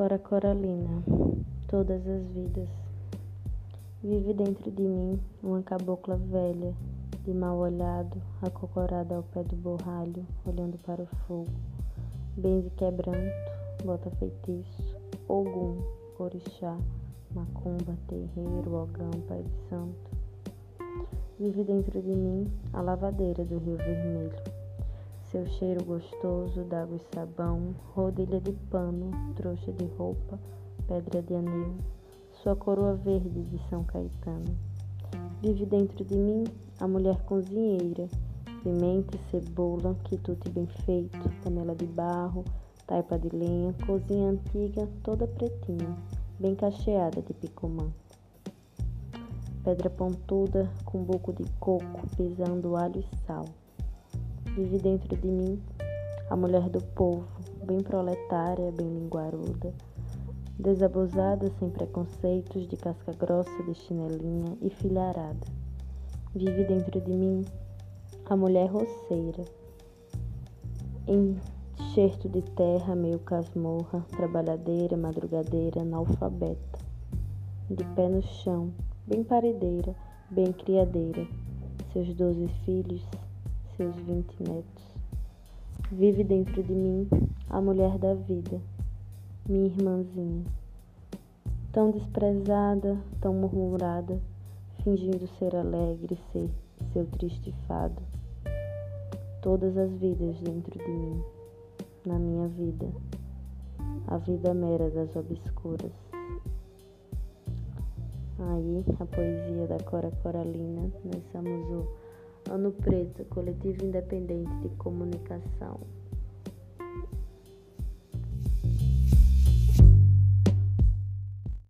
Cora Coralina, todas as vidas. Vive dentro de mim uma cabocla velha, de mal olhado, acocorada ao pé do borralho, olhando para o fogo. Benze quebranto, bota feitiço, ogum, orixá, macumba, terreiro, ogão, pai de santo. Vive dentro de mim a lavadeira do rio vermelho seu cheiro gostoso d'água e sabão, rodilha de pano, trouxa de roupa, pedra de anil, sua coroa verde de São Caetano. Vive dentro de mim a mulher cozinheira, pimenta e cebola, quitute bem feito, panela de barro, taipa de lenha, cozinha antiga, toda pretinha, bem cacheada de picumã. Pedra pontuda com buco de coco, pisando alho e sal vive dentro de mim a mulher do povo, bem proletária, bem linguaruda, desabusada, sem preconceitos, de casca grossa, de chinelinha e filharada. Vive dentro de mim a mulher roceira, enxerto de terra, meio casmorra, trabalhadeira, madrugadeira, analfabeta, de pé no chão, bem paredeira, bem criadeira, seus doze filhos, seus vinte netos. Vive dentro de mim a mulher da vida, minha irmãzinha, tão desprezada, tão murmurada, fingindo ser alegre, ser seu triste fado. Todas as vidas dentro de mim, na minha vida, a vida mera das obscuras. Aí, a poesia da Cora Coralina, nós somos o Ano Preto, Coletivo Independente de Comunicação.